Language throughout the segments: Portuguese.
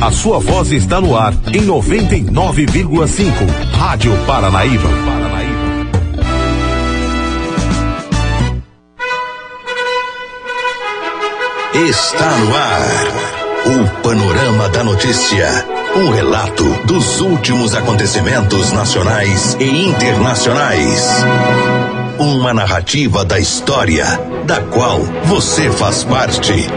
A sua voz está no ar em 99,5. Rádio Paranaíba. Está no ar. O Panorama da Notícia. Um relato dos últimos acontecimentos nacionais e internacionais. Uma narrativa da história, da qual você faz parte.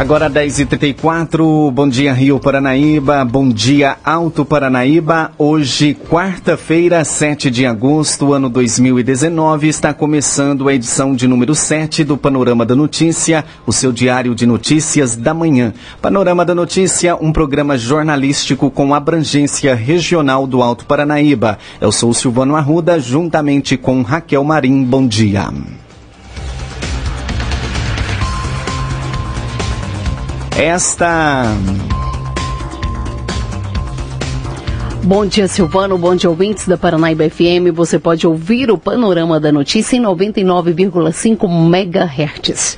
Agora 10h34, bom dia Rio Paranaíba, bom dia Alto Paranaíba. Hoje, quarta-feira, 7 de agosto, ano 2019, está começando a edição de número 7 do Panorama da Notícia, o seu diário de notícias da manhã. Panorama da Notícia, um programa jornalístico com abrangência regional do Alto Paranaíba. Eu sou Silvano Arruda, juntamente com Raquel Marim. Bom dia. Esta. Bom dia, Silvano. Bom dia, ouvintes da Paranaíba FM. Você pode ouvir o Panorama da Notícia em 99,5 MHz.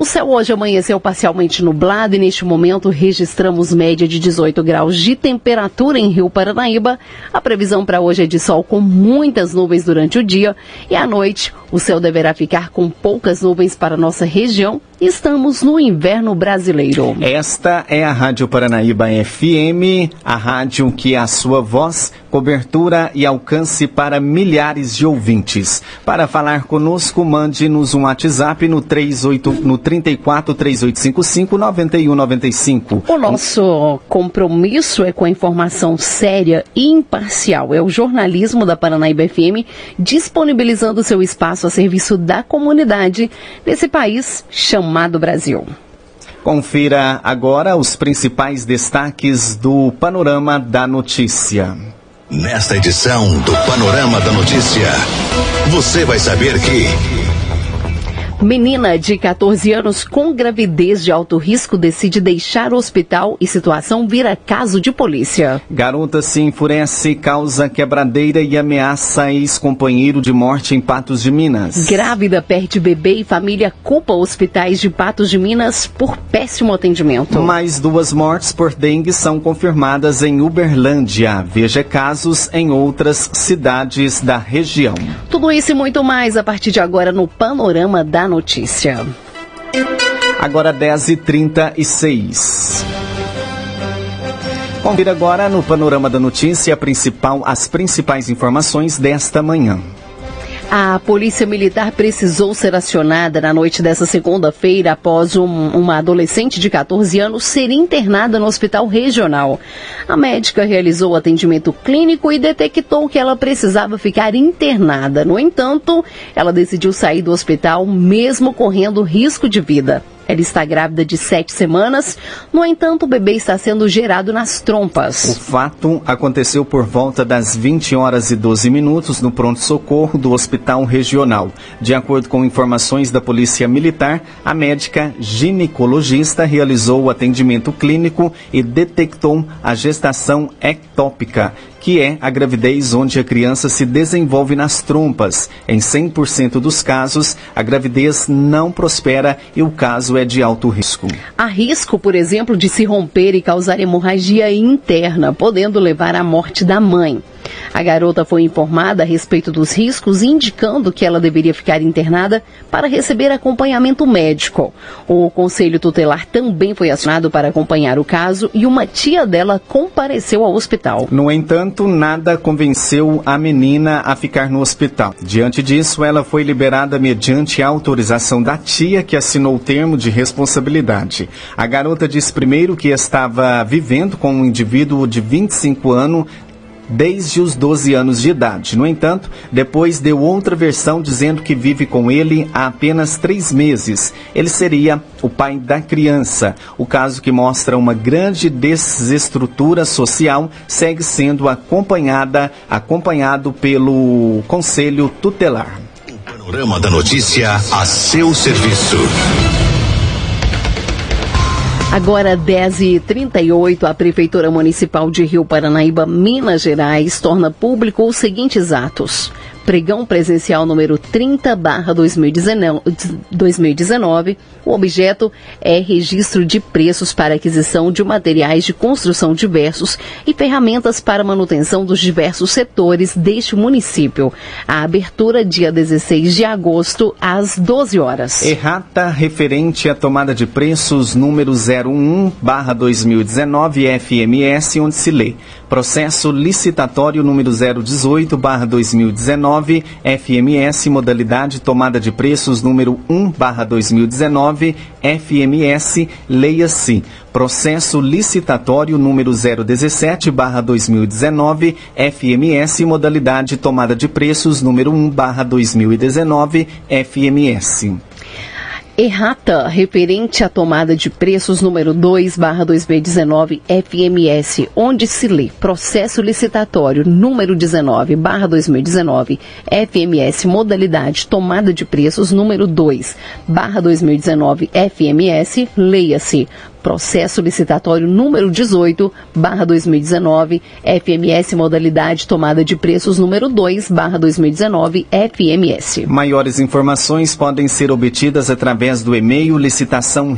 O céu hoje amanheceu parcialmente nublado e neste momento registramos média de 18 graus de temperatura em Rio Paranaíba. A previsão para hoje é de sol com muitas nuvens durante o dia e à noite o céu deverá ficar com poucas nuvens para nossa região. Estamos no inverno brasileiro. Esta é a Rádio Paranaíba FM, a rádio que é a sua voz, cobertura e alcance para milhares de ouvintes. Para falar conosco, mande-nos um WhatsApp no 38 no 34 3855 9195. O nosso compromisso é com a informação séria e imparcial. É o jornalismo da Paranaíba FM disponibilizando seu espaço a serviço da comunidade desse país chamado Brasil. Confira agora os principais destaques do Panorama da Notícia. Nesta edição do Panorama da Notícia, você vai saber que. Menina de 14 anos com gravidez de alto risco decide deixar o hospital e situação vira caso de polícia. Garota se enfurece, causa quebradeira e ameaça ex-companheiro de morte em Patos de Minas. Grávida perde bebê e família culpa hospitais de Patos de Minas por péssimo atendimento. Mais duas mortes por dengue são confirmadas em Uberlândia. Veja casos em outras cidades da região. Tudo isso e muito mais a partir de agora no Panorama da Notícia. Agora 10h36. Confira agora no Panorama da Notícia principal, as principais informações desta manhã. A Polícia Militar precisou ser acionada na noite dessa segunda-feira após um, uma adolescente de 14 anos ser internada no hospital regional. A médica realizou atendimento clínico e detectou que ela precisava ficar internada. No entanto, ela decidiu sair do hospital mesmo correndo risco de vida. Ela está grávida de sete semanas, no entanto, o bebê está sendo gerado nas trompas. O fato aconteceu por volta das 20 horas e 12 minutos no pronto-socorro do Hospital Regional. De acordo com informações da Polícia Militar, a médica ginecologista realizou o atendimento clínico e detectou a gestação ectópica que é a gravidez onde a criança se desenvolve nas trompas. Em 100% dos casos, a gravidez não prospera e o caso é de alto risco. Há risco, por exemplo, de se romper e causar hemorragia interna, podendo levar à morte da mãe. A garota foi informada a respeito dos riscos, indicando que ela deveria ficar internada para receber acompanhamento médico. O conselho tutelar também foi acionado para acompanhar o caso e uma tia dela compareceu ao hospital. No entanto, nada convenceu a menina a ficar no hospital. Diante disso, ela foi liberada mediante a autorização da tia que assinou o termo de responsabilidade. A garota disse primeiro que estava vivendo com um indivíduo de 25 anos desde os 12 anos de idade. No entanto, depois deu outra versão dizendo que vive com ele há apenas três meses. Ele seria o pai da criança. O caso que mostra uma grande desestrutura social segue sendo acompanhada, acompanhado pelo Conselho Tutelar. O panorama da notícia a seu serviço. Agora 10h38, a Prefeitura Municipal de Rio Paranaíba, Minas Gerais, torna público os seguintes atos. Pregão presencial número 30 2019. O objeto é registro de preços para aquisição de materiais de construção diversos e ferramentas para manutenção dos diversos setores deste município. A abertura dia 16 de agosto às 12 horas. Errata referente à tomada de preços número 01 2019 FMS, onde se lê processo licitatório número 018 2019 FMS modalidade tomada de preços número 1 2019 FMS leia-se. Processo licitatório número 017 2019 FMS modalidade tomada de preços número 1 2019 FMS errata referente à tomada de preços número 2 2019 FMS, onde se lê processo licitatório número 19 2019 FMS modalidade tomada de preços número 2 2019 FMS, leia-se processo licitatório número 18, barra 2019, FMS modalidade tomada de preços número 2, barra 2019, FMS. Maiores informações podem ser obtidas através do e-mail licitação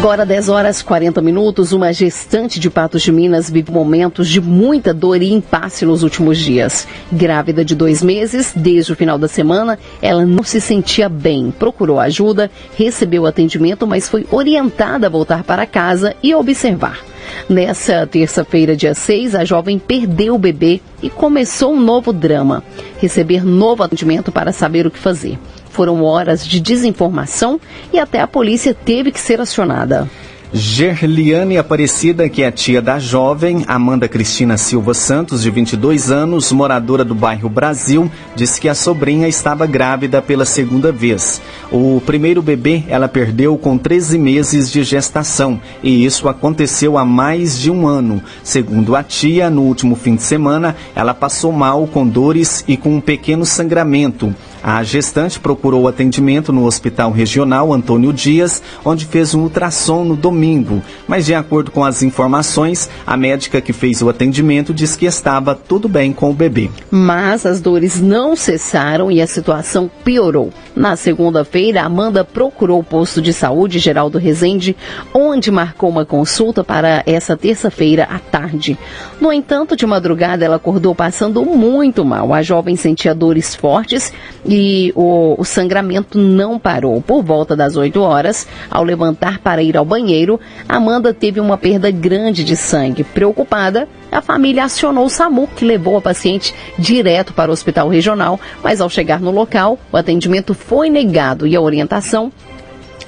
Agora, 10 horas 40 minutos, uma gestante de Patos de Minas vive momentos de muita dor e impasse nos últimos dias. Grávida de dois meses, desde o final da semana, ela não se sentia bem. Procurou ajuda, recebeu atendimento, mas foi orientada a voltar para casa e observar. Nessa terça-feira, dia 6, a jovem perdeu o bebê e começou um novo drama. Receber novo atendimento para saber o que fazer. Foram horas de desinformação e até a polícia teve que ser acionada. Gerliane Aparecida, que é tia da jovem, Amanda Cristina Silva Santos, de 22 anos, moradora do bairro Brasil, disse que a sobrinha estava grávida pela segunda vez. O primeiro bebê ela perdeu com 13 meses de gestação e isso aconteceu há mais de um ano. Segundo a tia, no último fim de semana, ela passou mal com dores e com um pequeno sangramento. A gestante procurou atendimento no Hospital Regional Antônio Dias, onde fez um ultrassom no domingo. Mas, de acordo com as informações, a médica que fez o atendimento disse que estava tudo bem com o bebê. Mas as dores não cessaram e a situação piorou. Na segunda-feira, Amanda procurou o posto de saúde Geraldo Rezende, onde marcou uma consulta para essa terça-feira à tarde. No entanto, de madrugada, ela acordou passando muito mal. A jovem sentia dores fortes e o, o sangramento não parou. Por volta das 8 horas, ao levantar para ir ao banheiro, Amanda teve uma perda grande de sangue. Preocupada, a família acionou o SAMU, que levou a paciente direto para o hospital regional, mas ao chegar no local, o atendimento foi negado e a orientação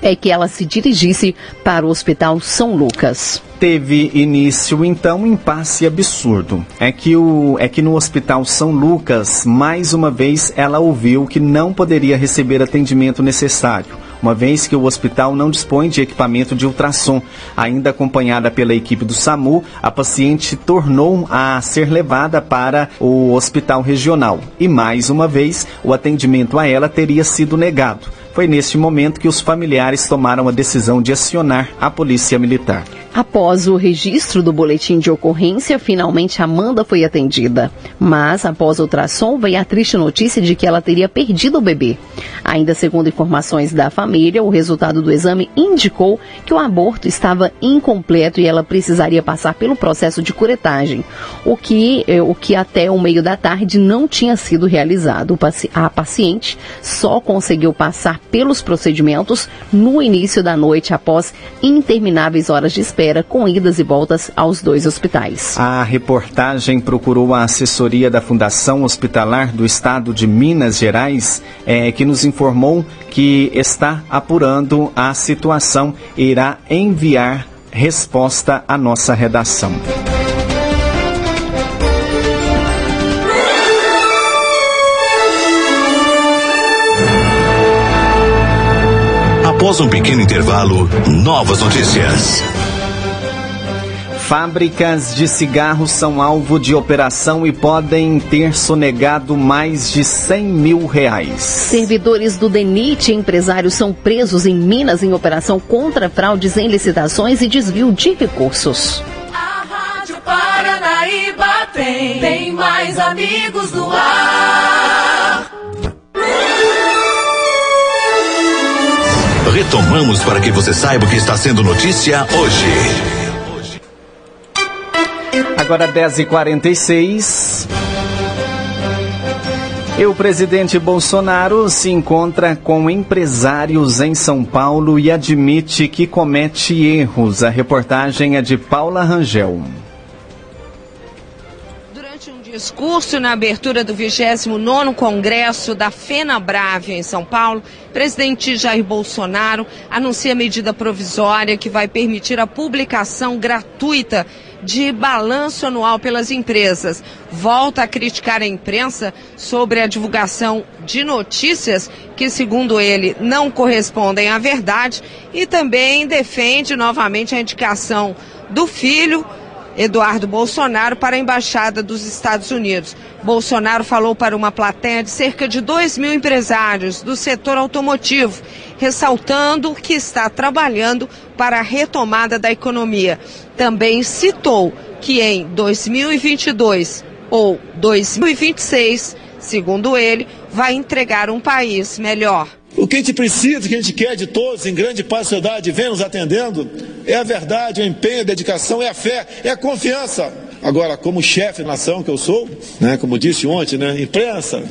é que ela se dirigisse para o Hospital São Lucas teve início então um impasse absurdo. É que, o, é que no Hospital São Lucas, mais uma vez, ela ouviu que não poderia receber atendimento necessário, uma vez que o hospital não dispõe de equipamento de ultrassom. Ainda acompanhada pela equipe do SAMU, a paciente tornou a ser levada para o hospital regional e mais uma vez o atendimento a ela teria sido negado. Foi neste momento que os familiares tomaram a decisão de acionar a polícia militar. Após o registro do boletim de ocorrência, finalmente Amanda foi atendida. Mas, após o ultrassom, veio a triste notícia de que ela teria perdido o bebê. Ainda segundo informações da família, o resultado do exame indicou que o aborto estava incompleto e ela precisaria passar pelo processo de curetagem, o que, eh, o que até o meio da tarde não tinha sido realizado. A paciente só conseguiu passar pelos procedimentos no início da noite após intermináveis horas de espera com idas e voltas aos dois hospitais. A reportagem procurou a assessoria da Fundação Hospitalar do Estado de Minas Gerais, é, que nos informou que está apurando a situação e irá enviar resposta à nossa redação. Após um pequeno intervalo, novas notícias. Fábricas de cigarros são alvo de operação e podem ter sonegado mais de 100 mil reais. Servidores do DENIT e empresários são presos em Minas em operação contra fraudes em licitações e desvio de recursos. A Rádio Paranaíba tem, tem mais amigos no ar. Retomamos para que você saiba o que está sendo notícia hoje. Agora 10h46. E o presidente Bolsonaro se encontra com empresários em São Paulo e admite que comete erros. A reportagem é de Paula Rangel. Discurso na abertura do 29º Congresso da FenaBrave em São Paulo, presidente Jair Bolsonaro anuncia medida provisória que vai permitir a publicação gratuita de balanço anual pelas empresas. Volta a criticar a imprensa sobre a divulgação de notícias que, segundo ele, não correspondem à verdade e também defende novamente a indicação do filho Eduardo Bolsonaro para a Embaixada dos Estados Unidos. Bolsonaro falou para uma plateia de cerca de 2 mil empresários do setor automotivo, ressaltando que está trabalhando para a retomada da economia. Também citou que em 2022 ou 2026, segundo ele, vai entregar um país melhor. O que a gente precisa, o que a gente quer de todos, em grande parte da sociedade, vem nos atendendo, é a verdade, o empenho, a dedicação, é a fé, é a confiança. Agora, como chefe nação que eu sou, né, como disse ontem, né, imprensa,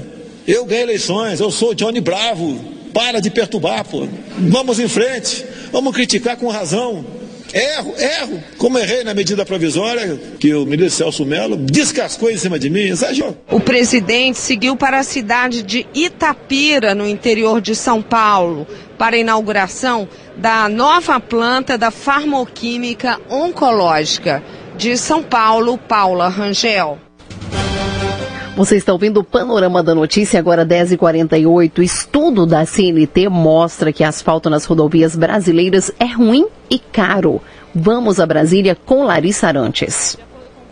eu ganhei eleições, eu sou Johnny Bravo, para de perturbar, pô. Vamos em frente, vamos criticar com razão. Erro, erro. Como errei na medida provisória, que o ministro Celso Melo descascou em cima de mim, exagerou. O presidente seguiu para a cidade de Itapira, no interior de São Paulo, para a inauguração da nova planta da farmoquímica oncológica. De São Paulo, Paula Rangel. Você está ouvindo o Panorama da Notícia, agora 10h48. Estudo da CNT mostra que asfalto nas rodovias brasileiras é ruim e caro. Vamos a Brasília com Larissa Arantes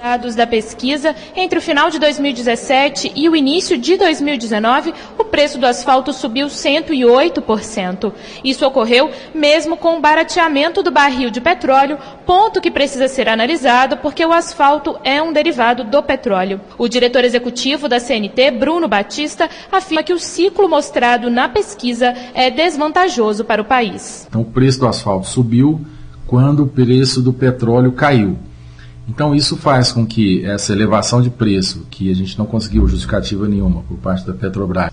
dados da pesquisa, entre o final de 2017 e o início de 2019, o preço do asfalto subiu 108%. Isso ocorreu mesmo com o barateamento do barril de petróleo, ponto que precisa ser analisado porque o asfalto é um derivado do petróleo. O diretor executivo da CNT, Bruno Batista, afirma que o ciclo mostrado na pesquisa é desvantajoso para o país. Então, o preço do asfalto subiu quando o preço do petróleo caiu. Então isso faz com que essa elevação de preço, que a gente não conseguiu justificativa nenhuma por parte da Petrobras,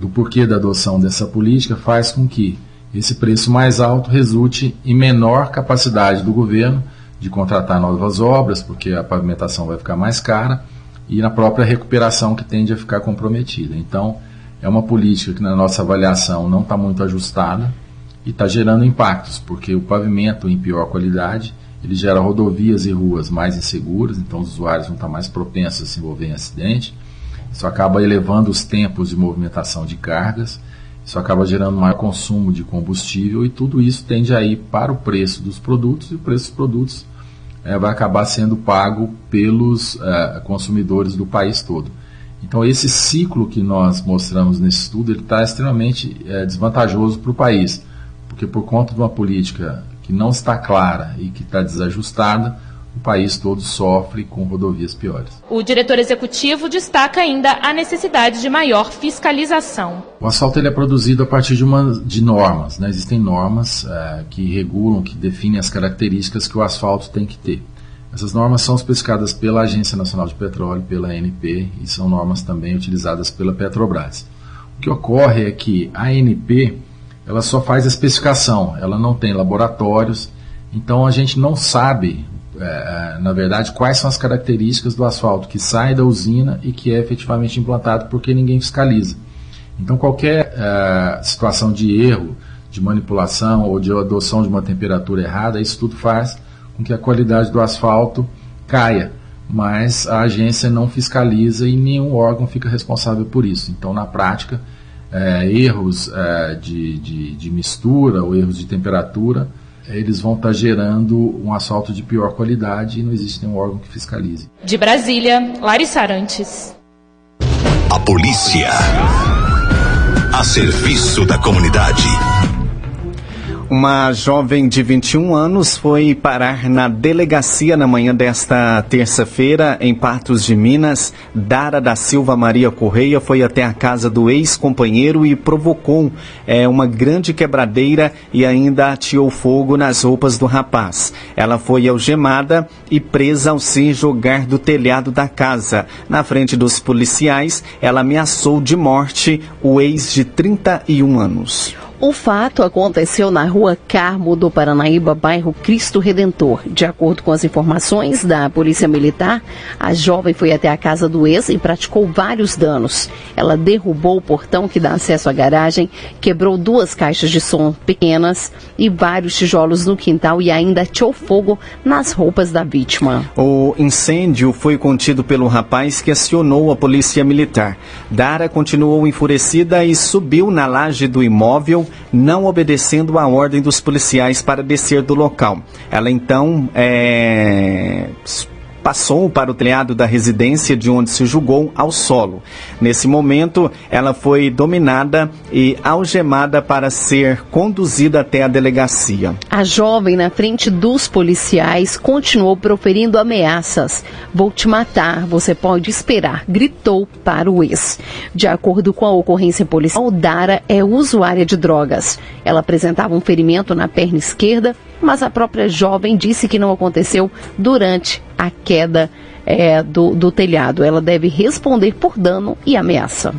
do porquê da adoção dessa política, faz com que esse preço mais alto resulte em menor capacidade do governo de contratar novas obras, porque a pavimentação vai ficar mais cara, e na própria recuperação que tende a ficar comprometida. Então, é uma política que na nossa avaliação não está muito ajustada e está gerando impactos, porque o pavimento em pior qualidade ele gera rodovias e ruas mais inseguras, então os usuários vão estar mais propensos a se envolver em acidente. Isso acaba elevando os tempos de movimentação de cargas, isso acaba gerando maior consumo de combustível e tudo isso tende a ir para o preço dos produtos e o preço dos produtos é, vai acabar sendo pago pelos é, consumidores do país todo. Então esse ciclo que nós mostramos nesse estudo ele está extremamente é, desvantajoso para o país, porque por conta de uma política que não está clara e que está desajustada, o país todo sofre com rodovias piores. O diretor executivo destaca ainda a necessidade de maior fiscalização. O asfalto ele é produzido a partir de, uma, de normas. Né? Existem normas é, que regulam, que definem as características que o asfalto tem que ter. Essas normas são especificadas pela Agência Nacional de Petróleo, pela ANP, e são normas também utilizadas pela Petrobras. O que ocorre é que a ANP ela só faz a especificação, ela não tem laboratórios, então a gente não sabe, é, é, na verdade, quais são as características do asfalto que sai da usina e que é efetivamente implantado porque ninguém fiscaliza. Então qualquer é, situação de erro, de manipulação ou de adoção de uma temperatura errada, isso tudo faz com que a qualidade do asfalto caia, mas a agência não fiscaliza e nenhum órgão fica responsável por isso. Então, na prática, é, erros é, de, de, de, mistura ou erros de temperatura, eles vão estar tá gerando um asfalto de pior qualidade e não existe nenhum órgão que fiscalize. De Brasília, Larissa Arantes. A polícia. A serviço da comunidade. Uma jovem de 21 anos foi parar na delegacia na manhã desta terça-feira, em Patos de Minas. Dara da Silva Maria Correia foi até a casa do ex-companheiro e provocou é, uma grande quebradeira e ainda ateou fogo nas roupas do rapaz. Ela foi algemada e presa ao se jogar do telhado da casa. Na frente dos policiais, ela ameaçou de morte o ex de 31 anos. O fato aconteceu na rua Carmo do Paranaíba, bairro Cristo Redentor. De acordo com as informações da Polícia Militar, a jovem foi até a casa do ex e praticou vários danos. Ela derrubou o portão que dá acesso à garagem, quebrou duas caixas de som pequenas e vários tijolos no quintal e ainda atirou fogo nas roupas da vítima. O incêndio foi contido pelo rapaz que acionou a Polícia Militar. Dara continuou enfurecida e subiu na laje do imóvel não obedecendo à ordem dos policiais para descer do local. Ela então é, passou para o telhado da residência de onde se julgou ao solo. Nesse momento, ela foi dominada e algemada para ser conduzida até a delegacia. A jovem, na frente dos policiais, continuou proferindo ameaças. Vou te matar, você pode esperar, gritou para o ex. De acordo com a ocorrência policial, Dara é usuária de drogas. Ela apresentava um ferimento na perna esquerda mas a própria jovem disse que não aconteceu durante a queda é, do, do telhado. Ela deve responder por dano e ameaça.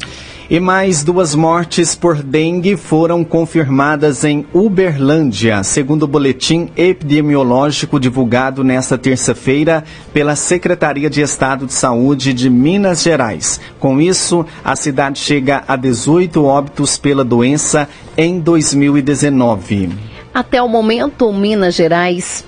E mais duas mortes por dengue foram confirmadas em Uberlândia, segundo o boletim epidemiológico divulgado nesta terça-feira pela Secretaria de Estado de Saúde de Minas Gerais. Com isso, a cidade chega a 18 óbitos pela doença em 2019. Até o momento, Minas Gerais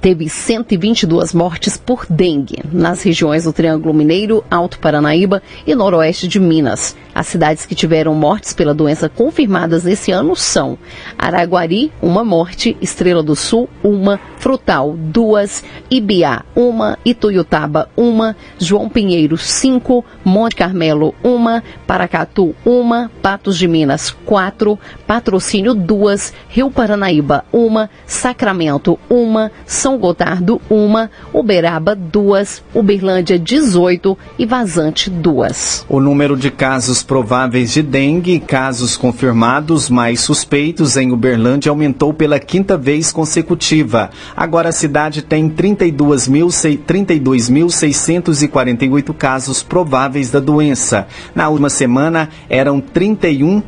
teve 122 mortes por dengue nas regiões do Triângulo Mineiro, Alto Paranaíba e Noroeste de Minas. As cidades que tiveram mortes pela doença confirmadas nesse ano são Araguari, uma morte, Estrela do Sul, uma, Frutal, duas, Ibiá, uma, Ituiutaba, uma, João Pinheiro, cinco, Monte Carmelo, uma, Paracatu, uma, Patos de Minas, quatro, Patrocínio, duas, Rio Paranaíba, uma, Sacramento, uma, São Gotardo, uma, Uberaba, duas, Uberlândia, 18 e Vazante, duas. O número de casos prováveis de dengue, casos confirmados mais suspeitos em Uberlândia aumentou pela quinta vez consecutiva. Agora a cidade tem 32.648 casos prováveis da doença. Na última semana eram 31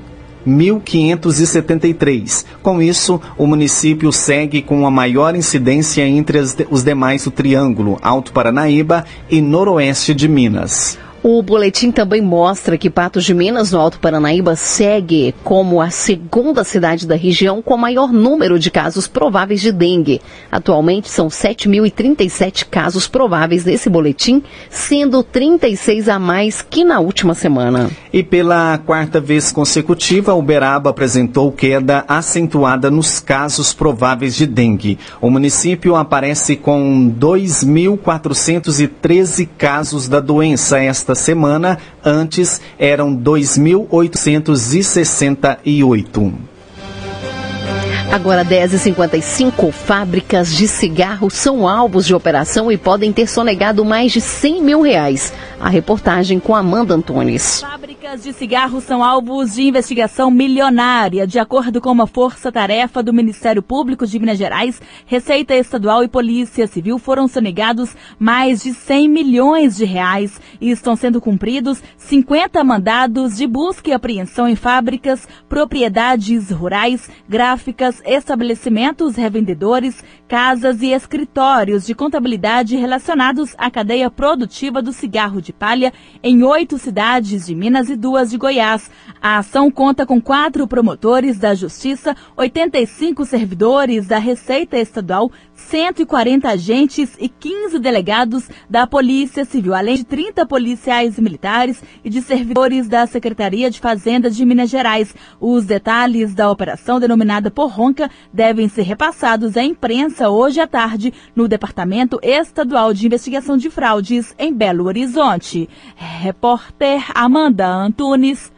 1.573. Com isso, o município segue com a maior incidência entre as, os demais do Triângulo, Alto Paranaíba e Noroeste de Minas. O boletim também mostra que Patos de Minas, no Alto Paranaíba, segue como a segunda cidade da região com maior número de casos prováveis de dengue. Atualmente são 7.037 casos prováveis nesse boletim, sendo 36 a mais que na última semana. E pela quarta vez consecutiva, Uberaba apresentou queda acentuada nos casos prováveis de dengue. O município aparece com 2.413 casos da doença esta semana, antes eram 2.868. Agora 10h55, fábricas de cigarros são alvos de operação e podem ter sonegado mais de 100 mil reais. A reportagem com Amanda Antunes. Fábricas de cigarros são alvos de investigação milionária. De acordo com uma força-tarefa do Ministério Público de Minas Gerais, Receita Estadual e Polícia Civil foram sonegados mais de 100 milhões de reais e estão sendo cumpridos 50 mandados de busca e apreensão em fábricas, propriedades rurais, gráficas, estabelecimentos revendedores, casas e escritórios de contabilidade relacionados à cadeia produtiva do cigarro de palha em oito cidades de Minas e duas de Goiás. A ação conta com quatro promotores da Justiça, 85 servidores da Receita Estadual, 140 agentes e 15 delegados da Polícia Civil, além de 30 policiais militares e de servidores da Secretaria de Fazenda de Minas Gerais. Os detalhes da operação denominada por Ronca devem ser repassados à imprensa hoje à tarde no Departamento Estadual de Investigação de Fraudes em Belo Horizonte. Repórter Amanda Antunes.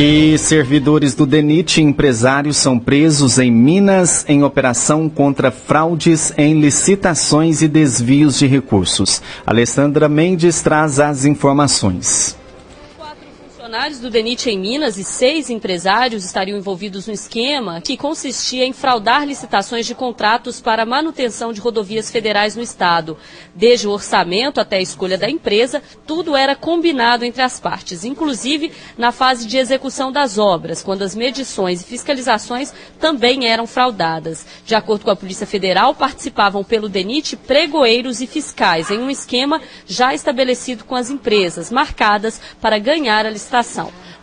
E servidores do DENIT e empresários são presos em Minas em operação contra fraudes em licitações e desvios de recursos. Alessandra Mendes traz as informações funcionários do DENIT em Minas e seis empresários estariam envolvidos no esquema que consistia em fraudar licitações de contratos para manutenção de rodovias federais no estado. Desde o orçamento até a escolha da empresa, tudo era combinado entre as partes, inclusive na fase de execução das obras, quando as medições e fiscalizações também eram fraudadas. De acordo com a Polícia Federal, participavam pelo DENIT pregoeiros e fiscais em um esquema já estabelecido com as empresas, marcadas para ganhar a licitação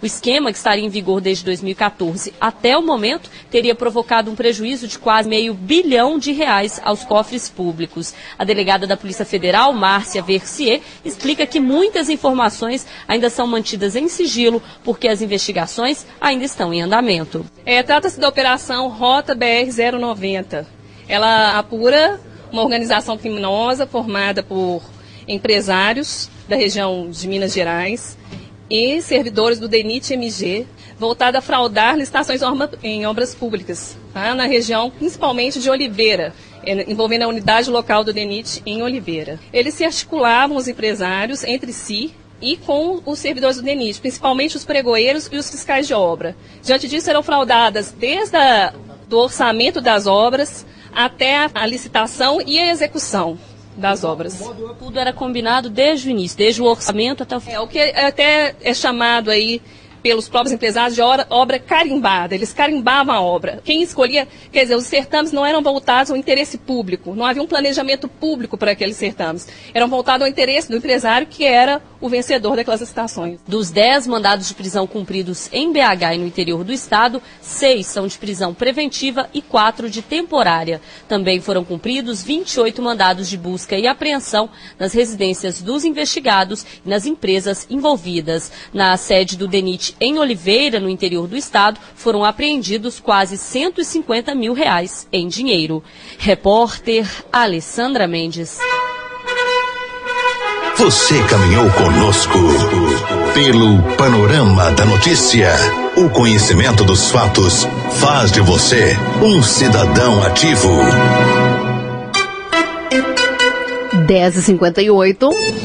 o esquema, que estaria em vigor desde 2014 até o momento, teria provocado um prejuízo de quase meio bilhão de reais aos cofres públicos. A delegada da Polícia Federal, Márcia Versier, explica que muitas informações ainda são mantidas em sigilo porque as investigações ainda estão em andamento. É, Trata-se da Operação Rota BR-090. Ela apura uma organização criminosa formada por empresários da região de Minas Gerais e servidores do DENIT MG, voltada a fraudar licitações em obras públicas, tá? na região principalmente de Oliveira, envolvendo a unidade local do DENIT em Oliveira. Eles se articulavam, os empresários, entre si e com os servidores do DENIT, principalmente os pregoeiros e os fiscais de obra. Diante disso, eram fraudadas desde o orçamento das obras até a, a licitação e a execução das obras. Tudo era combinado desde o início, desde o orçamento até o fim. É, o que até é chamado aí pelos próprios empresários de obra, carimbada. Eles carimbavam a obra. Quem escolhia, quer dizer, os certames não eram voltados ao interesse público, não havia um planejamento público para aqueles certames. Eram voltados ao interesse do empresário, que era o vencedor daquelas licitações. Dos 10 mandados de prisão cumpridos em BH e no interior do estado, seis são de prisão preventiva e quatro de temporária. Também foram cumpridos 28 mandados de busca e apreensão nas residências dos investigados e nas empresas envolvidas. Na sede do DENIT em Oliveira, no interior do estado, foram apreendidos quase 150 mil reais em dinheiro. Repórter Alessandra Mendes. Você caminhou conosco pelo panorama da notícia. O conhecimento dos fatos faz de você um cidadão ativo. 10h58.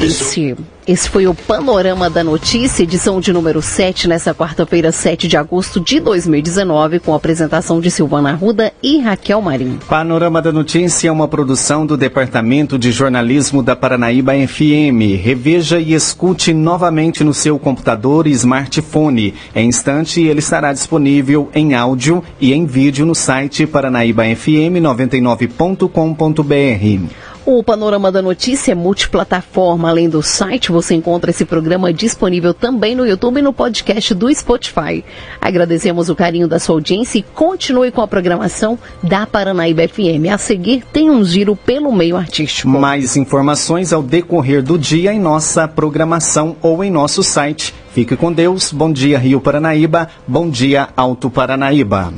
Esse, esse foi o Panorama da Notícia, edição de número 7, nessa quarta-feira, 7 de agosto de 2019, com a apresentação de Silvana Arruda e Raquel Marim. Panorama da Notícia é uma produção do Departamento de Jornalismo da Paranaíba FM. Reveja e escute novamente no seu computador e smartphone. Em instante, ele estará disponível em áudio e em vídeo no site paranaíbafm99.com.br. O Panorama da Notícia é multiplataforma. Além do site, você encontra esse programa disponível também no YouTube e no podcast do Spotify. Agradecemos o carinho da sua audiência e continue com a programação da Paranaíba FM. A seguir, tem um giro pelo meio artístico. Mais informações ao decorrer do dia em nossa programação ou em nosso site. Fique com Deus. Bom dia, Rio Paranaíba. Bom dia, Alto Paranaíba.